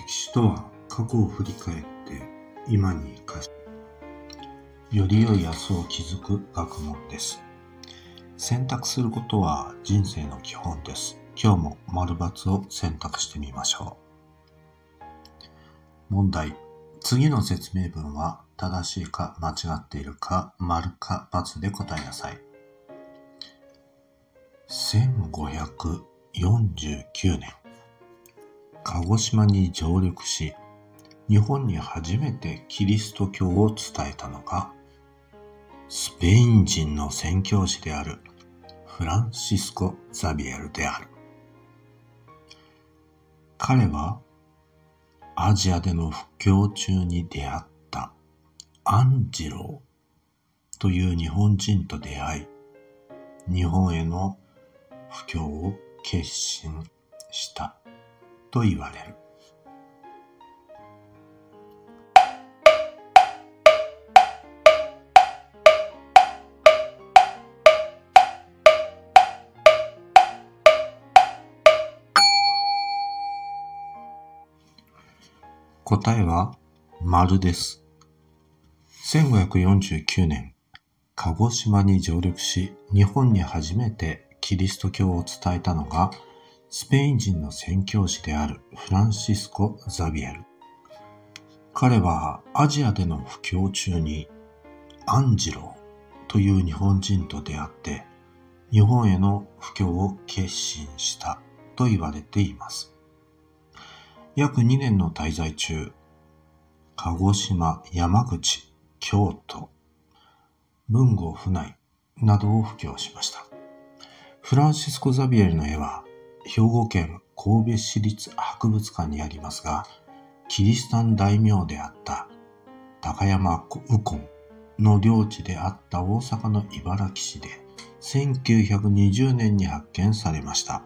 人は過去を振り返って今に生かし、より良い明日を築く学問です。選択することは人生の基本です。今日も丸×を選択してみましょう。問題。次の説明文は正しいか間違っているか丸か×で答えなさい。1549年、鹿児島に上陸し、日本に初めてキリスト教を伝えたのが、スペイン人の宣教師であるフランシスコ・ザビエルである。彼はアジアでの布教中に出会ったアンジローという日本人と出会い、日本への布教を決心したと言われる。答えは丸です。1549年、鹿児島に上陸し、日本に初めてキリスト教を伝えたのが、スペイン人の宣教師であるフランシスコ・ザビエル。彼はアジアでの布教中にアンジローという日本人と出会って日本への布教を決心したと言われています。約2年の滞在中、鹿児島、山口、京都、文豪府内などを布教しました。フランシスコ・ザビエルの絵は、兵庫県神戸市立博物館にありますが、キリシタン大名であった高山右近の領地であった大阪の茨木市で1920年に発見されました。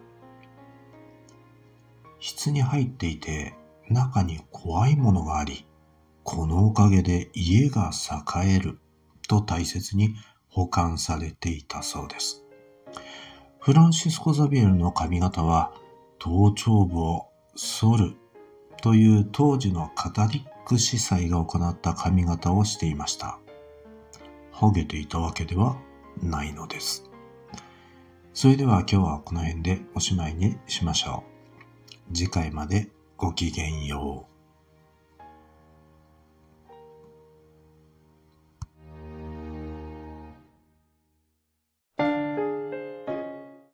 室に入っていて中に怖いものがあり、このおかげで家が栄えると大切に保管されていたそうです。フランシスコ・ザビエルの髪型は頭頂部を剃るという当時のカタリック司祭が行った髪型をしていました。ハゲていたわけではないのです。それでは今日はこの辺でおしまいにしましょう。次回までごきげんよう。